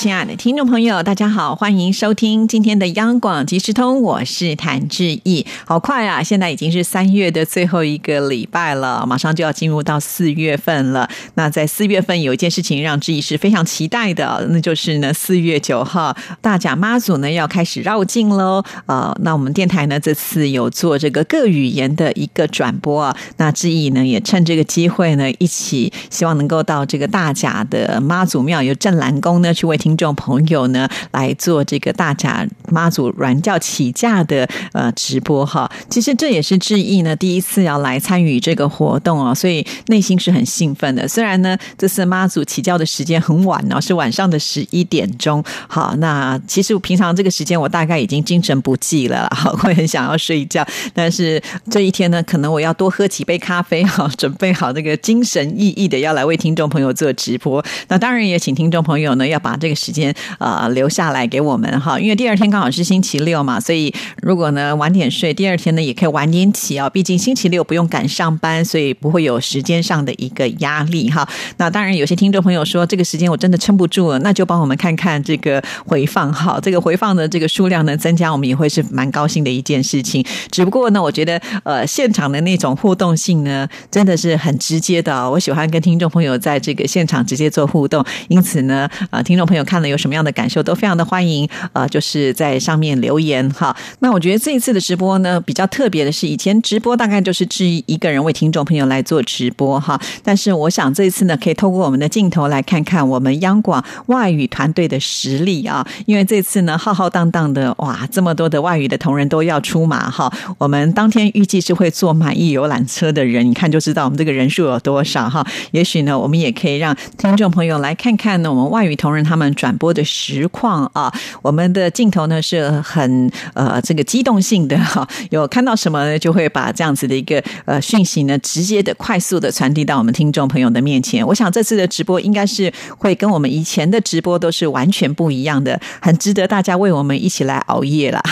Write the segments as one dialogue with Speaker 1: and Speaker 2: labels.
Speaker 1: 亲爱的听众朋友，大家好，欢迎收听今天的央广即时通，我是谭志毅。好快啊，现在已经是三月的最后一个礼拜了，马上就要进入到四月份了。那在四月份有一件事情让志毅是非常期待的，那就是呢，四月九号大甲妈祖呢要开始绕境喽。呃，那我们电台呢这次有做这个各语言的一个转播啊，那志毅呢也趁这个机会呢，一起希望能够到这个大甲的妈祖庙有镇澜宫呢去为听。听众朋友呢，来做这个大甲妈祖软教起驾的呃直播哈，其实这也是志毅呢第一次要来参与这个活动哦，所以内心是很兴奋的。虽然呢这次妈祖起教的时间很晚哦，是晚上的十一点钟。好，那其实平常这个时间我大概已经精神不济了，好，会很想要睡觉。但是这一天呢，可能我要多喝几杯咖啡哈，准备好这个精神奕奕的要来为听众朋友做直播。那当然也请听众朋友呢要把这个。时间呃留下来给我们哈，因为第二天刚好是星期六嘛，所以如果呢晚点睡，第二天呢也可以晚点起啊。毕竟星期六不用赶上班，所以不会有时间上的一个压力哈。那当然，有些听众朋友说这个时间我真的撑不住了，那就帮我们看看这个回放哈。这个回放的这个数量呢增加，我们也会是蛮高兴的一件事情。只不过呢，我觉得呃现场的那种互动性呢真的是很直接的，我喜欢跟听众朋友在这个现场直接做互动，因此呢啊听众朋友。看了有什么样的感受，都非常的欢迎，呃，就是在上面留言哈。那我觉得这一次的直播呢，比较特别的是，以前直播大概就是志一个人为听众朋友来做直播哈。但是我想这一次呢，可以透过我们的镜头来看看我们央广外语团队的实力啊。因为这次呢，浩浩荡荡的哇，这么多的外语的同仁都要出马哈。我们当天预计是会坐满意游览车的人，你看就知道我们这个人数有多少哈。也许呢，我们也可以让听众朋友来看看呢，我们外语同仁他们。转播的实况啊，我们的镜头呢是很呃这个机动性的哈，有看到什么呢就会把这样子的一个呃讯息呢，直接的、快速的传递到我们听众朋友的面前。我想这次的直播应该是会跟我们以前的直播都是完全不一样的，很值得大家为我们一起来熬夜啦。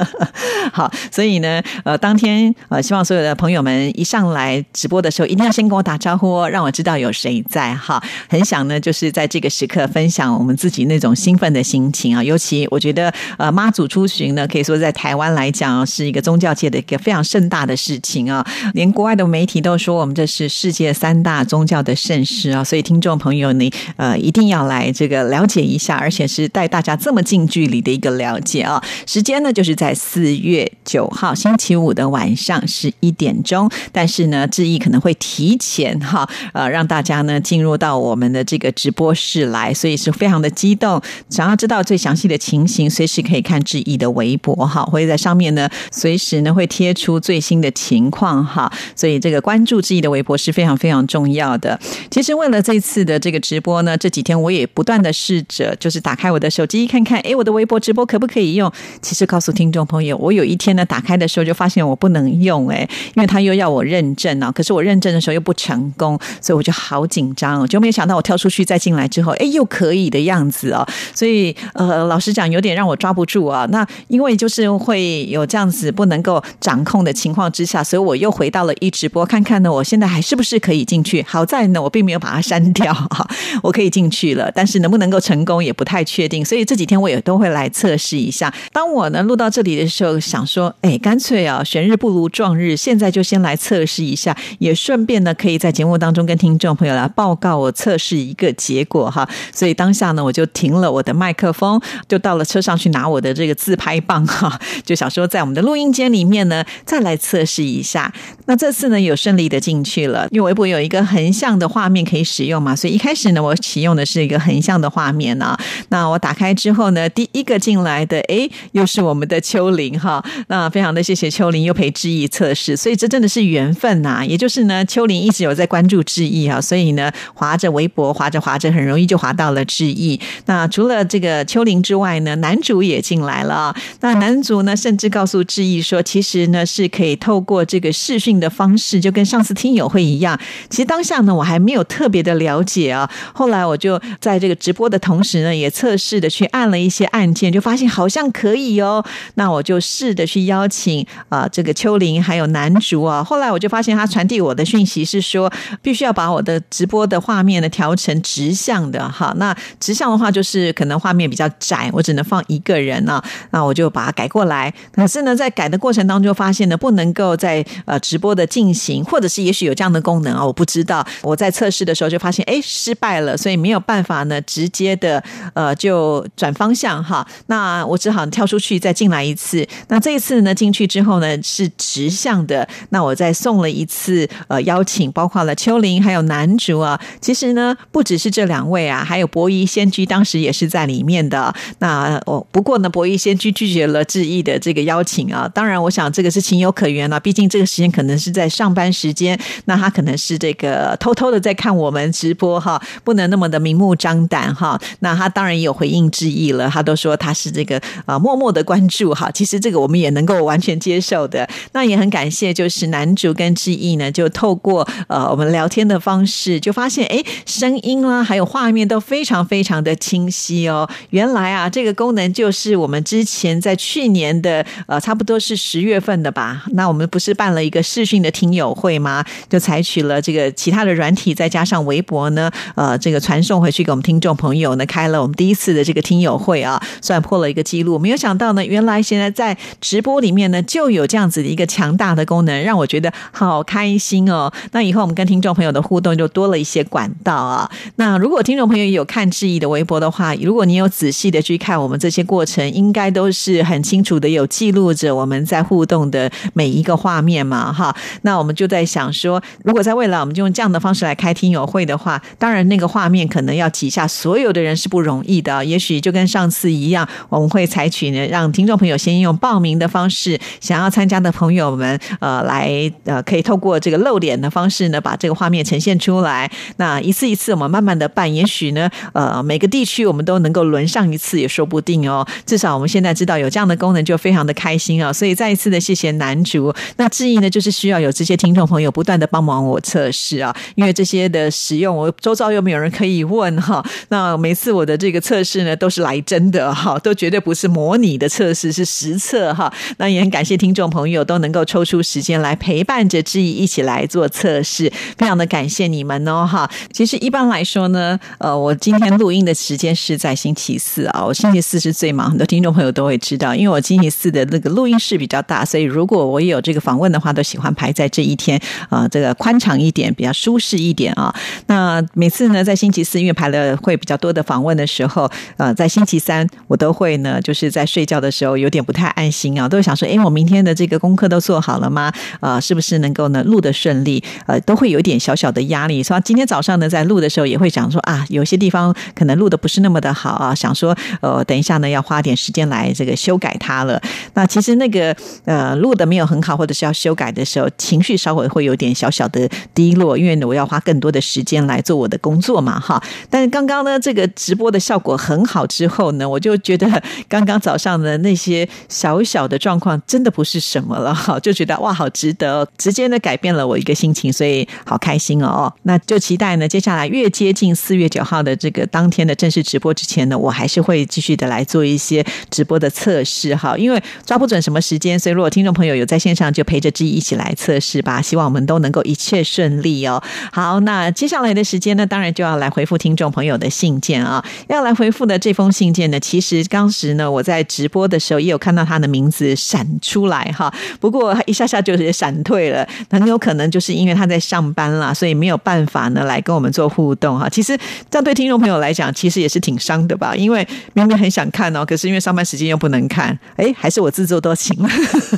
Speaker 1: 好，所以呢，呃，当天呃，希望所有的朋友们一上来直播的时候，一定要先跟我打招呼哦，让我知道有谁在哈。很想呢，就是在这个时刻分享我们。自己那种兴奋的心情啊，尤其我觉得，呃，妈祖出巡呢，可以说在台湾来讲是一个宗教界的一个非常盛大的事情啊。连国外的媒体都说我们这是世界三大宗教的盛事啊。所以听众朋友，你呃一定要来这个了解一下，而且是带大家这么近距离的一个了解啊。时间呢就是在四月九号星期五的晚上十一点钟，但是呢，志毅可能会提前哈，呃，让大家呢进入到我们的这个直播室来，所以是非常的。激动，想要知道最详细的情形，随时可以看志毅的微博哈，会在上面呢，随时呢会贴出最新的情况哈，所以这个关注志毅的微博是非常非常重要的。其实为了这次的这个直播呢，这几天我也不断的试着，就是打开我的手机看看，哎，我的微博直播可不可以用？其实告诉听众朋友，我有一天呢打开的时候就发现我不能用，哎，因为他又要我认证啊，可是我认证的时候又不成功，所以我就好紧张，就没有想到我跳出去再进来之后，哎，又可以的样。样子哦，所以呃，老实讲，有点让我抓不住啊。那因为就是会有这样子不能够掌控的情况之下，所以我又回到了一直播，看看呢，我现在还是不是可以进去？好在呢，我并没有把它删掉哈，我可以进去了。但是能不能够成功也不太确定，所以这几天我也都会来测试一下。当我呢录到这里的时候，想说，哎，干脆啊，选日不如撞日，现在就先来测试一下，也顺便呢，可以在节目当中跟听众朋友来报告我测试一个结果哈。所以当下呢。我就停了我的麦克风，就到了车上去拿我的这个自拍棒哈，就想说在我们的录音间里面呢，再来测试一下。那这次呢，有顺利的进去了，因为微博有一个横向的画面可以使用嘛，所以一开始呢，我启用的是一个横向的画面啊。那我打开之后呢，第一个进来的，哎，又是我们的秋玲哈。那非常的谢谢秋玲又陪志毅测试，所以这真的是缘分呐。也就是呢，秋玲一直有在关注志毅啊，所以呢，划着微博，划着划着，很容易就划到了志毅。那除了这个秋玲之外呢，男主也进来了。那男主呢，甚至告诉志毅说，其实呢是可以透过这个视讯的方式，就跟上次听友会一样。其实当下呢，我还没有特别的了解啊。后来我就在这个直播的同时呢，也测试的去按了一些按键，就发现好像可以哦。那我就试着去邀请啊，这个秋玲还有男主啊。后来我就发现他传递我的讯息是说，必须要把我的直播的画面呢调成直向的哈。那直向这样的话，就是可能画面比较窄，我只能放一个人呢。那我就把它改过来。可是呢，在改的过程当中，发现呢不能够在呃直播的进行，或者是也许有这样的功能啊，我不知道。我在测试的时候就发现，哎，失败了，所以没有办法呢直接的呃就转方向哈。那我只好跳出去再进来一次。那这一次呢进去之后呢是直向的。那我再送了一次呃邀请，包括了秋玲还有男主啊。其实呢不只是这两位啊，还有博弈先居当时也是在里面的。那我不过呢博弈先居拒绝了志毅的这个邀请啊。当然我想这个是情有可原了，毕竟这个时间可能是在上班时间，那他可能是这个偷偷的在看我们直播哈，不能那么的明目张胆哈。那他当然也有回应志毅了，他都说他是这个啊默默的关注哈。其实这个我们也能够完全接受的。那也很感谢，就是男主跟志毅呢，就透过呃我们聊天的方式，就发现哎声音啦还有画面都非常非常的清晰哦。原来啊这个功能就是我们之前在去年的呃差不多是十月份的吧。那我们不是办了一个视讯的听友会吗？就采取了这个其他的软体，再加上微博呢，呃，这个传送回去给我们听众朋友呢，开了我们第一次的这个听友会啊，算破了一个记录。没有想到呢，原来现在在直播里面呢，就有这样子的一个强大的功能，让我觉得好开心哦。那以后我们跟听众朋友的互动就多了一些管道啊。那如果听众朋友有看志毅的微博的话，如果你有仔细的去看我们这些过程，应该都是很清楚的有记录着我们在互动的每一个画面嘛，哈。那我们就在想说，如果在未来我们就用这样的方式来开听友会的话，当然那个画面可能要挤下所有的人是不容易的。也许就跟上次一样，我们会采取呢，让听众朋友先用报名的方式，想要参加的朋友们，呃，来呃，可以透过这个露脸的方式呢，把这个画面呈现出来。那一次一次我们慢慢的办，也许呢，呃，每个地区我们都能够轮上一次也说不定哦。至少我们现在知道有这样的功能，就非常的开心啊。所以再一次的谢谢男主。那质疑呢，就是需要有这些听众朋友不断的帮忙我测试啊，因为这些的使用，我周遭又没有人可以问哈。那每次我的这个测试呢，都是来真的哈，都绝对不是模拟的测试，是实测哈。那也很感谢听众朋友都能够抽出时间来陪伴着志毅一起来做测试，非常的感谢你们哦哈。其实一般来说呢，呃，我今天录音的时间是在星期四啊，我星期四是最忙，很多听众朋友都会知道，因为我星期四的那个录音室比较大，所以如果我有这个访问的话，都喜欢排在这一天啊，这个宽敞一点，比较舒适一点啊。那每次呢，在星期四因为排了会比较多的访问的时候，呃，在星期三我都会呢，就是在睡觉的时候有点不太安心啊，都会想说，哎，我明天的这个功课都做好了吗？啊，是不是能够呢录的顺利？呃，都会有一点小小的压力。所以今天早上呢，在录的时候也会想说啊，有些地方可能录的不是那么的好啊，想说呃，等一下呢要花点时间来这个修改它了。那其实那个呃录的没有很好，或者是要修改的时候，情绪稍微会有点小小的低落，因为我要花更多的时间来做我的工作嘛，哈。但是刚刚呢，这个直播的效果很好之后呢，我就觉得刚刚早上的那些小小的状况真的不是什么了，哈，就觉得哇，好值得，直接呢改变了我一个心情，所以好开心哦。那就期待呢，接下来越接近四月九号的这个当天的正式直播之前呢，我还是会继续的来做一些直播的测试，哈，因为抓不准什么时间，所以如果听众朋友有在线上，就陪着志毅一起来测试吧。希望我们都能够一切顺利哦。好，那接下来的时间呢，当然就要来回复听众朋友的信件啊。要来回复的这封信件呢，其实当时呢，我在直播的时候也有看到他的名字闪出来哈。不过一下下就是闪退了，很有可能就是因为他在上班啦，所以没有办法呢来跟我们做互动哈。其实这样对听众朋友来讲，其实也是挺伤的吧？因为明明很想看哦，可是因为上班时间又不能看，哎，还是我自作多情了。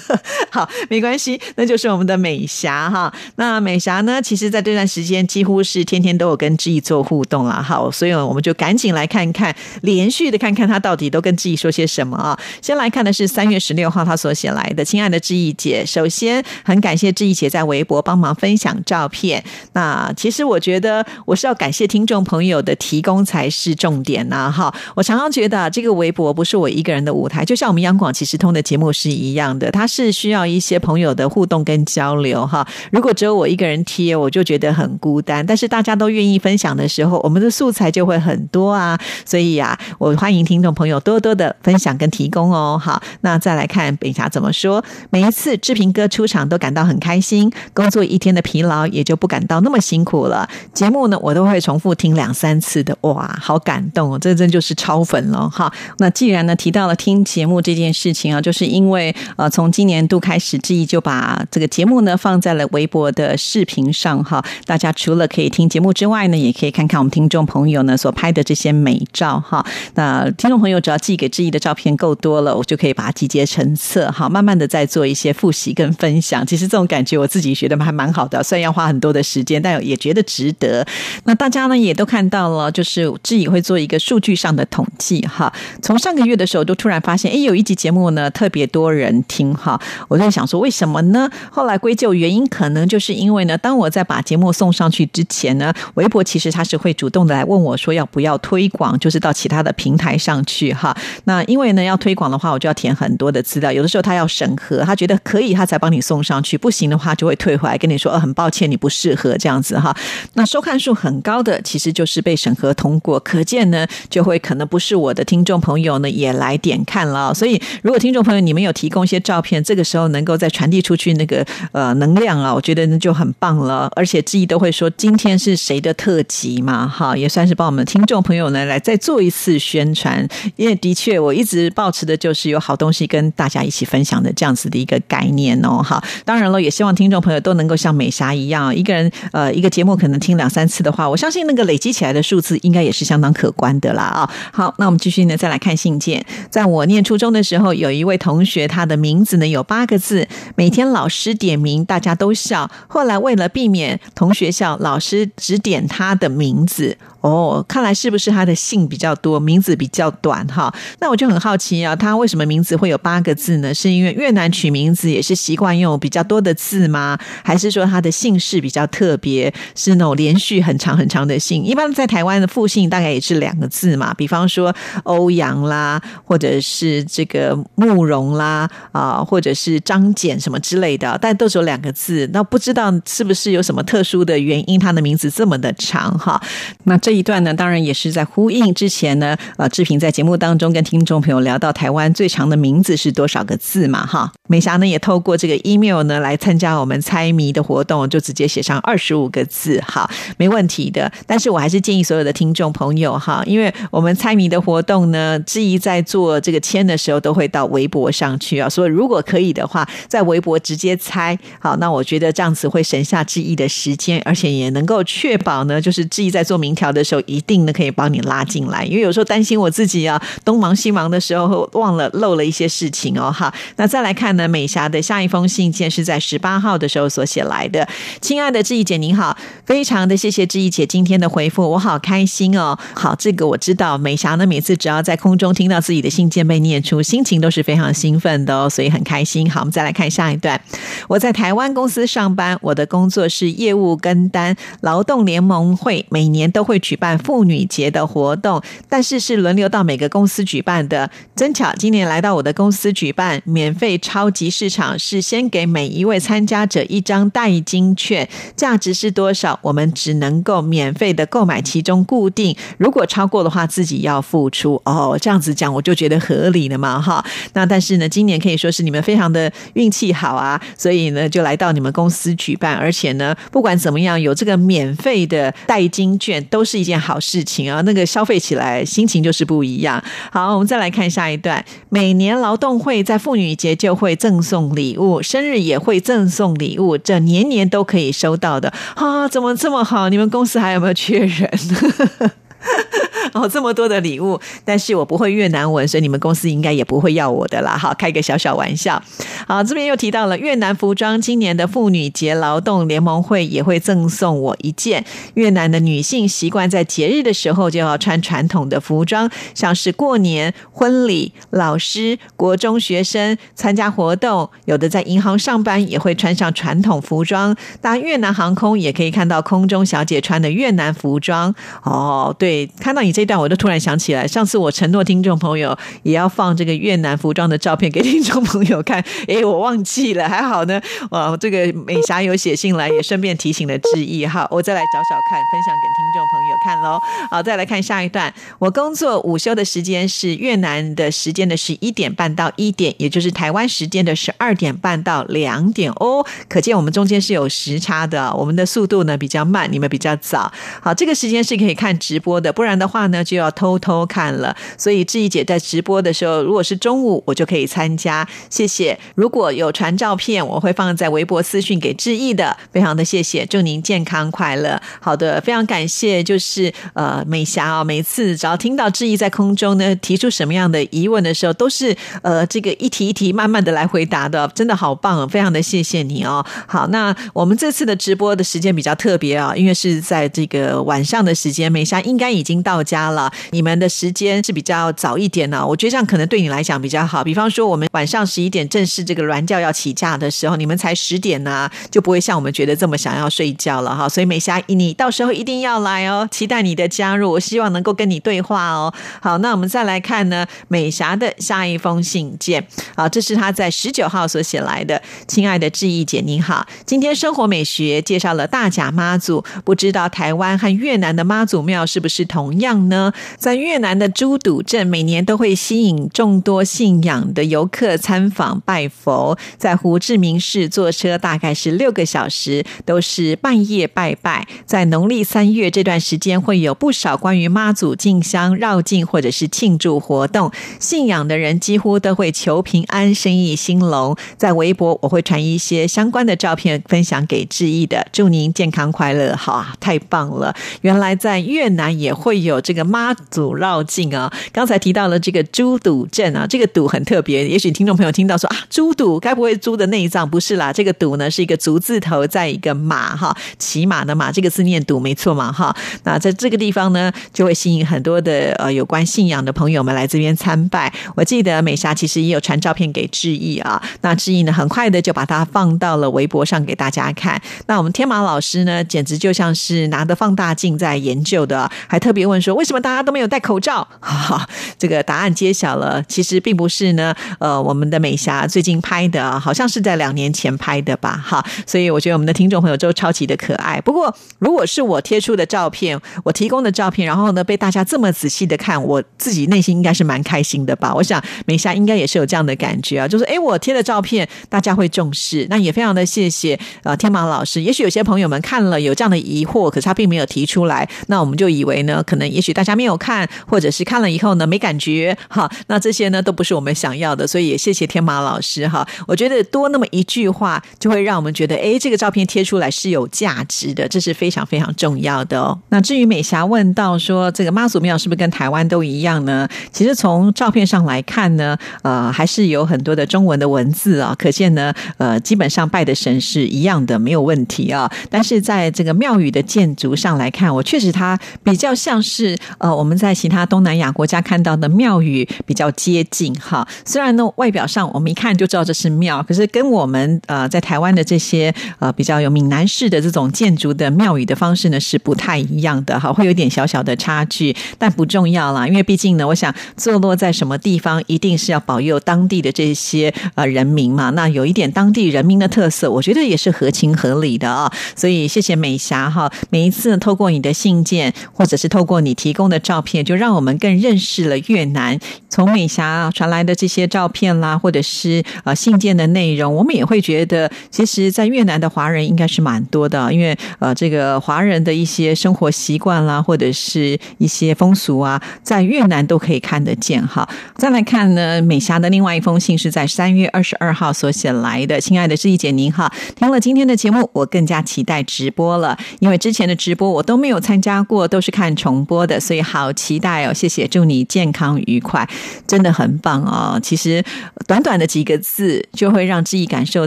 Speaker 1: 好，没关系，那就是我们的美霞哈。那美霞呢，其实在这段时间几乎是天天都有跟志毅做互动了，好，所以我们就赶紧来看看，连续的看看他到底都跟志毅说些什么啊。先来看的是三月十六号他所写来的，亲爱的志毅姐，首先很感谢志毅姐在微博帮忙分享照片。那其实我觉得我是要感谢听众朋友的提供才是。是重点呐。哈，我常常觉得这个微博不是我一个人的舞台，就像我们央广其实通的节目是一样的，它是需要一些朋友的互动跟交流哈。如果只有我一个人贴，我就觉得很孤单。但是大家都愿意分享的时候，我们的素材就会很多啊。所以呀，我欢迎听众朋友多多的分享跟提供哦。好，那再来看北霞怎么说。每一次志平哥出场都感到很开心，工作一天的疲劳也就不感到那么辛苦了。节目呢，我都会重复听两三次的，哇，好好感动哦！这真就是超粉了哈。那既然呢提到了听节目这件事情啊，就是因为呃，从今年度开始，志毅就把这个节目呢放在了微博的视频上哈。大家除了可以听节目之外呢，也可以看看我们听众朋友呢所拍的这些美照哈。那听众朋友只要寄给志毅的照片够多了，我就可以把它集结成册哈，慢慢的再做一些复习跟分享。其实这种感觉我自己觉得还蛮好的，虽然要花很多的时间，但也觉得值得。那大家呢也都看到了，就是志毅会做一个数据上的统计哈。从上个月的时候，就突然发现，哎，有一集节目呢特别多人听哈。我在想说，为什么呢？后来归咎原因，可能就是因为呢，当我在把节目送上去之前呢，微博其实他是会主动的来问我说要不要推广，就是到其他的平台上去哈。那因为呢要推广的话，我就要填很多的资料，有的时候他要审核，他觉得可以，他才帮你送上去；不行的话，就会退回来跟你说，呃，很抱歉，你不适合这样子哈。那收看数很高的，其实就是被审核通过，可见呢，就会可能不是我的听众朋友呢也来点看了。所以，如果听众朋友你们有提供一些照片，这个时候能够再传递出去那个呃能量啊，我觉得那就很棒了。而且之一都会说今天是谁的特辑嘛，哈，也算是帮我们听众朋友呢来再做一次宣传。因为的确，我一直保持的就是有好东西跟大家一起分享的这样子的一个概念哦，哈。当然了，也希望听众朋友都能够像美霞一样，一个人呃一个节目可能听两三次的话，我相信那个累积起来的数字应该也是像相当可观的啦啊。好，那我们继续呢，再来看信件。在我念初中的时候，有一位同学，他的名字呢有八个字，每天老师点名，大家都笑。后来为了避免同学笑，老师只点他的名字。哦，看来是不是他的姓比较多，名字比较短哈？那我就很好奇啊，他为什么名字会有八个字呢？是因为越南取名字也是习惯用比较多的字吗？还是说他的姓氏比较特别，是那种连续很长很长的姓？一般在台湾的复姓大概也是两个字嘛，比方说欧阳啦，或者是这个慕容啦啊，或者是张简什么之类的，但都是有两个字。那不知道是不是有什么特殊的原因，他的名字这么的长哈？那这。一段呢，当然也是在呼应之前呢，呃，志平在节目当中跟听众朋友聊到台湾最长的名字是多少个字嘛，哈。美霞呢也透过这个 email 呢来参加我们猜谜的活动，就直接写上二十五个字，好，没问题的。但是我还是建议所有的听众朋友哈，因为我们猜谜的活动呢，志毅在做这个签的时候都会到微博上去啊，所以如果可以的话，在微博直接猜，好，那我觉得这样子会省下志毅的时间，而且也能够确保呢，就是志毅在做明条的。时候一定呢可以帮你拉进来，因为有时候担心我自己啊东忙西忙的时候忘了漏了一些事情哦哈。那再来看呢，美霞的下一封信件是在十八号的时候所写来的。亲爱的志毅姐您好，非常的谢谢志毅姐今天的回复，我好开心哦。好，这个我知道，美霞呢每次只要在空中听到自己的信件被念出，心情都是非常兴奋的哦，所以很开心。好，我们再来看下一段。我在台湾公司上班，我的工作是业务跟单，劳动联盟会每年都会举举办妇女节的活动，但是是轮流到每个公司举办的。真巧，今年来到我的公司举办免费超级市场，是先给每一位参加者一张代金券，价值是多少？我们只能够免费的购买其中固定，如果超过的话，自己要付出。哦，这样子讲我就觉得合理了嘛，哈。那但是呢，今年可以说是你们非常的运气好啊，所以呢，就来到你们公司举办，而且呢，不管怎么样，有这个免费的代金券，都是是一件好事情啊。那个消费起来心情就是不一样。好，我们再来看下一段。每年劳动会在妇女节就会赠送礼物，生日也会赠送礼物，这年年都可以收到的啊！怎么这么好？你们公司还有没有缺人？哦，这么多的礼物，但是我不会越南文，所以你们公司应该也不会要我的啦。好，开个小小玩笑。好，这边又提到了越南服装，今年的妇女节劳动联盟会也会赠送我一件。越南的女性习惯在节日的时候就要穿传统的服装，像是过年、婚礼、老师、国中学生参加活动，有的在银行上班也会穿上传统服装。搭越南航空也可以看到空中小姐穿的越南服装。哦，对，看到你。这段，我都突然想起来，上次我承诺听众朋友也要放这个越南服装的照片给听众朋友看，哎，我忘记了，还好呢。哇，这个美霞有写信来，也顺便提醒了致意哈。我再来找找看，分享给听众朋友看喽。好，再来看下一段。我工作午休的时间是越南的时间的十一点半到一点，也就是台湾时间的十二点半到两点哦。可见我们中间是有时差的，我们的速度呢比较慢，你们比较早。好，这个时间是可以看直播的，不然的话呢就要偷偷看了。所以志毅姐在直播的时候，如果是中午，我就可以参加。谢谢。如果有传照片，我会放在微博私讯给志毅的，非常的谢谢。祝您健康快乐。好的，非常感谢。就是呃，美霞啊，每次只要听到志毅在空中呢提出什么样的疑问的时候，都是呃这个一题一题慢慢的来回答的，真的好棒，非常的谢谢你哦。好，那我们这次的直播的时间比较特别啊，因为是在这个晚上的时间，美霞应该已经到家了。你们的时间是比较早一点呢，我觉得这样可能对你来讲比较好。比方说，我们晚上十一点正式这个软教要起驾的时候，你们才十点呢，就不会像我们觉得这么想要睡觉了哈。所以美霞，你到时候一定要来哦，期待你的加入，我希望能够跟你对话哦。好，那我们再来看呢，美霞的下一封信件啊，这是她在十九号所写来的。亲爱的志毅姐，您好，今天生活美学介绍了大甲妈祖，不知道台湾和越南的妈祖庙是不是是同样呢？在越南的珠堵镇，每年都会吸引众多信仰的游客参访拜佛。在胡志明市坐车大概是六个小时，都是半夜拜拜。在农历三月这段时间，会有不少关于妈祖进香、绕境或者是庆祝活动。信仰的人几乎都会求平安、生意兴隆。在微博，我会传一些相关的照片分享给志毅的。祝您健康快乐！好啊，太棒了！原来在越南也也会有这个妈祖绕境啊。刚才提到了这个猪肚镇啊，这个肚很特别。也许听众朋友听到说啊，猪肚该不会猪的内脏不是啦？这个肚呢是一个足字头，在一个马哈，骑马的马，这个字念肚没错嘛哈。那在这个地方呢，就会吸引很多的呃有关信仰的朋友们来这边参拜。我记得美霞其实也有传照片给志毅啊，那志毅呢很快的就把它放到了微博上给大家看。那我们天马老师呢，简直就像是拿着放大镜在研究的，还特别问说为什么大家都没有戴口罩？哈哈，这个答案揭晓了，其实并不是呢。呃，我们的美霞最近拍的，好像是在两年前拍的吧？哈，所以我觉得我们的听众朋友都超级的可爱。不过，如果是我贴出的照片，我提供的照片，然后呢被大家这么仔细的看，我自己内心应该是蛮开心的吧？我想美霞应该也是有这样的感觉啊，就是哎，我贴的照片大家会重视，那也非常的谢谢呃天马老师。也许有些朋友们看了有这样的疑惑，可是他并没有提出来，那我们就以为呢，可能也许大家没有看，或者是看了以后呢没感觉，哈，那这些呢都不是我们想要的，所以也谢谢天马老师哈。我觉得多那么一句话，就会让我们觉得，哎，这个照片贴出来是有价值的，这是非常非常重要的哦。那至于美霞问到说，这个妈祖庙是不是跟台湾都一样呢？其实从照片上来看呢，呃，还是有很多的中文的文字啊，可见呢，呃，基本上拜的神是一样的，没有问题啊。但是在这个庙宇的建筑上来看，我确实它比较像是呃，我们在其他东南亚国家看到的庙宇比较接近哈。虽然呢，外表上我们一看就知道这是庙，可是跟我们呃在台湾的这些呃比较有闽南式的这种建筑的庙宇的方式呢是不太一样的哈，会有点小小的差距，但不重要啦，因为毕竟呢，我想坐落在什么地方，一定是要保佑当地的这些呃人民嘛。那有一点当地人民的特色，我觉得也是合情合理的啊。所以谢谢美霞哈，每一次透过你的信件，或者是是透过你提供的照片，就让我们更认识了越南。从美霞传来的这些照片啦，或者是呃信件的内容，我们也会觉得，其实，在越南的华人应该是蛮多的，因为呃，这个华人的一些生活习惯啦，或者是一些风俗啊，在越南都可以看得见哈。再来看呢，美霞的另外一封信是在三月二十二号所写来的，亲爱的志毅姐您好，听了今天的节目，我更加期待直播了，因为之前的直播我都没有参加过，都是看重播的，所以好期待哦！谢谢，祝你健康愉快，真的很棒哦。其实短短的几个字，就会让志毅感受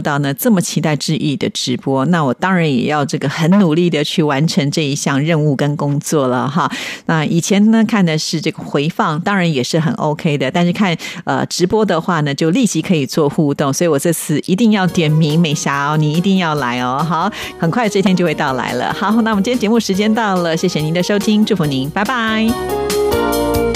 Speaker 1: 到呢，这么期待志毅的直播，那我当然也要这个很努力的去完成这一项任务跟工作了哈。那以前呢看的是这个回放，当然也是很 OK 的，但是看呃直播的话呢，就立即可以做互动，所以我这次一定要点名美霞哦，你一定要来哦。好，很快这天就会到来了。好，那我们今天节目时间到了，谢谢您的收听，祝托尼拜拜。